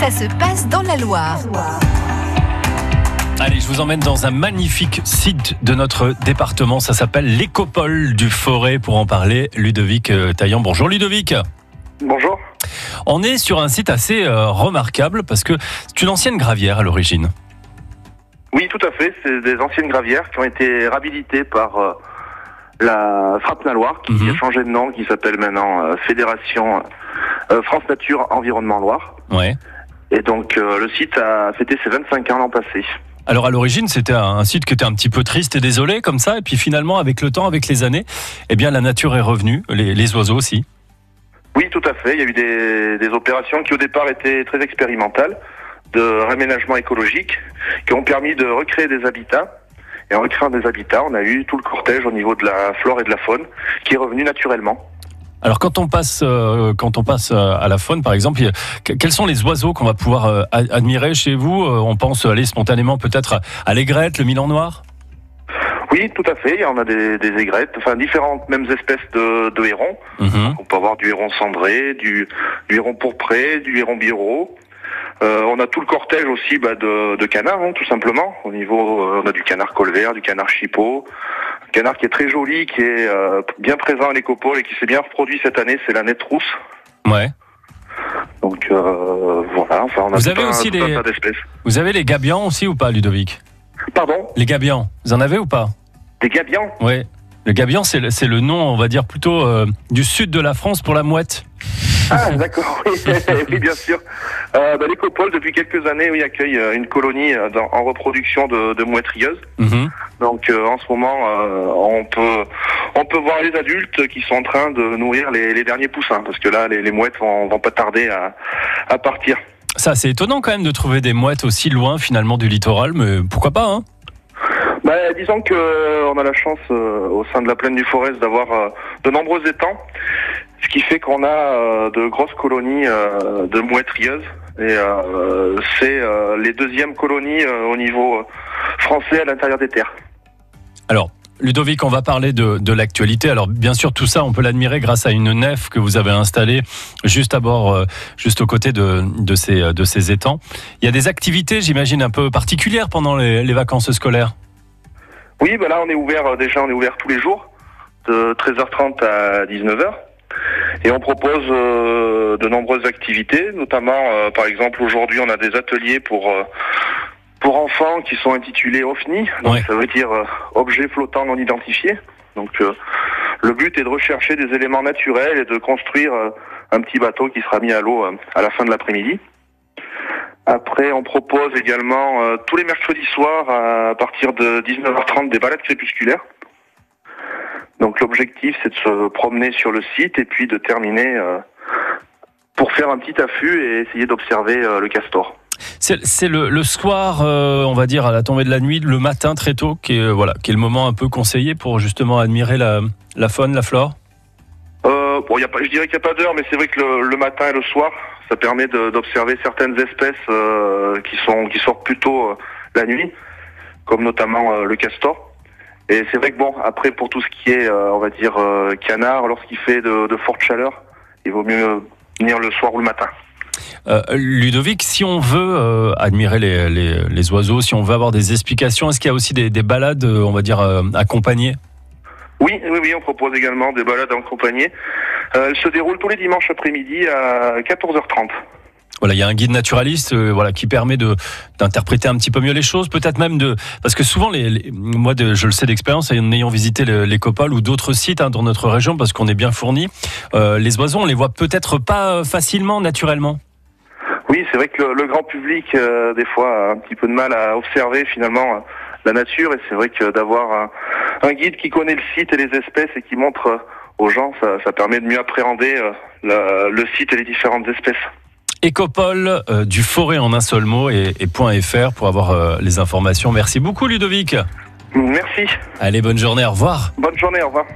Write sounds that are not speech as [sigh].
ça se passe dans la Loire. Allez, je vous emmène dans un magnifique site de notre département. Ça s'appelle l'Écopole du Forêt. Pour en parler, Ludovic euh, Taillant. Bonjour Ludovic. Bonjour. On est sur un site assez euh, remarquable parce que c'est une ancienne gravière à l'origine. Oui, tout à fait. C'est des anciennes gravières qui ont été réhabilitées par euh, la Frappe Loire, qui Mhm. a changé de nom, qui s'appelle maintenant euh, Fédération France Nature Environnement Loire. Ouais. Et donc euh, le site a fêté ses 25 ans l'an passé. Alors à l'origine, c'était un site qui était un petit peu triste et désolé comme ça. Et puis finalement, avec le temps, avec les années, eh bien la nature est revenue, les, les oiseaux aussi. Oui, tout à fait. Il y a eu des, des opérations qui au départ étaient très expérimentales de réménagement écologique, qui ont permis de recréer des habitats. Et en recréant des habitats, on a eu tout le cortège au niveau de la flore et de la faune qui est revenu naturellement. Alors quand on passe, euh, quand on passe euh, à la faune, par exemple, quels sont les oiseaux qu'on va pouvoir euh, admirer chez vous? Euh, On pense aller spontanément peut-être à- l'aigrette, le milan noir? Oui, tout à fait. Il y en a des, des aigrettes, enfin différentes mêmes espèces de, de hérons. Mhm. On peut avoir du héron cendré, du, du héron pourpré, du héron biro. Euh, on a tout le cortège aussi bah, de, de canards, hein, tout simplement. Au niveau, euh, on a du canard colvert, du canard chipot. Un canard qui est très joli, qui est euh, bien présent à l'écopole et qui s'est bien reproduit cette année, c'est la nette rousse. Ouais. Donc euh, voilà, enfin on a Vous tout avez un, aussi tout un des- tas d'espèces. Vous avez les gabions aussi ou pas, Ludovic? Pardon? Les gabions, vous en avez ou pas? Des gabions? Ouais. Le gabion, c'est le, c'est le nom, on va dire plutôt euh, du sud de la France pour la mouette. Ah, d'accord, oui, [laughs] oui, bien sûr. Euh, bah, L'écopole, depuis quelques années, oui, accueille euh, une colonie euh, dans- en reproduction de, de mouettes rieuses. Mhm. Donc, euh, en ce moment, euh, on peut on peut voir les adultes qui sont en train de nourrir les, les derniers poussins, parce que là, les, les mouettes vont, vont pas tarder à, à partir. Ça, c'est étonnant quand même de trouver des mouettes aussi loin finalement du littoral, mais pourquoi pas hein? Bah, disons que euh, on a la chance euh, au sein de la plaine du Forez d'avoir euh, de nombreux étangs, ce qui fait qu'on a euh, de grosses colonies euh, de mouettes rieuses. Et euh, c'est les deuxièmes colonies au niveau français à l'intérieur des terres. Alors, Ludovic, on va parler de, de l'actualité. Alors, bien sûr, tout ça, on peut l'admirer grâce à une nef que vous avez installée juste à bord, euh, juste aux côtés de, de, ces, de ces étangs. Il y a des activités, j'imagine, un peu particulières pendant les, les vacances scolaires. Oui, bah là on est ouvert déjà, on est ouvert tous les jours de 13h30 à 19h. Et on propose euh, de nombreuses activités, notamment euh, par exemple aujourd'hui on a des ateliers pour euh, pour enfants qui sont intitulés OFNI, donc Ouais. ça veut dire euh, objets flottants non identifiés. Donc euh, le but est de rechercher des éléments naturels et de construire euh, un petit bateau qui sera mis à l'eau euh, à la fin de l'après-midi. Après, on propose également euh, tous les mercredis soirs à partir de 19h30 des balades crépusculaires. Donc l'objectif c'est de se promener sur le site et puis de terminer euh, pour faire un petit affût et essayer d'observer euh, le castor. C'est le, le soir, euh, on va dire, à la tombée de la nuit, le matin très tôt, qui est, euh, voilà, qui est le moment un peu conseillé pour justement admirer la, la faune, la flore? Euh, bon, y a pas, je dirais qu'il n'y a pas d'heure, mais c'est vrai que le, le matin et le soir, ça permet d'observer certaines espèces euh, qui sont qui sortent plutôt euh, la nuit, comme notamment euh, le castor. Et c'est vrai que bon, après pour tout ce qui est, euh, on va dire, euh, canard, lorsqu'il fait de, de fortes chaleurs, il vaut mieux venir le soir ou le matin. Euh, Ludovic, si on veut euh, admirer les, les, les oiseaux, si on veut avoir des explications, est-ce qu'il y a aussi des, des balades, euh, on va dire, euh, accompagnées? Oui, oui, oui, on propose également des balades. Euh, elles se déroulent tous les dimanches après-midi à 14h30. Voilà, il y a un guide naturaliste, euh, voilà, qui permet de d'interpréter un petit peu mieux les choses, peut-être même de, parce que souvent, les, les- moi, de- je le sais d'expérience, en ayant visité le- l'écopole ou d'autres sites hein, dans notre région, parce qu'on est bien fourni, euh, les oiseaux, on les voit peut-être pas euh, facilement, naturellement. Oui, c'est vrai que le, grand public, euh, des fois, a un petit peu de mal à observer finalement la nature. Et c'est vrai que d'avoir un, guide qui connaît le site et les espèces et qui montre aux gens, ça, permet de mieux appréhender le site et les différentes espèces. Écopole euh, du forêt en un seul mot et, et point .fr pour avoir euh, les informations. Merci beaucoup, Ludovic. Merci. Allez, bonne journée, au revoir. Bonne journée. Au revoir.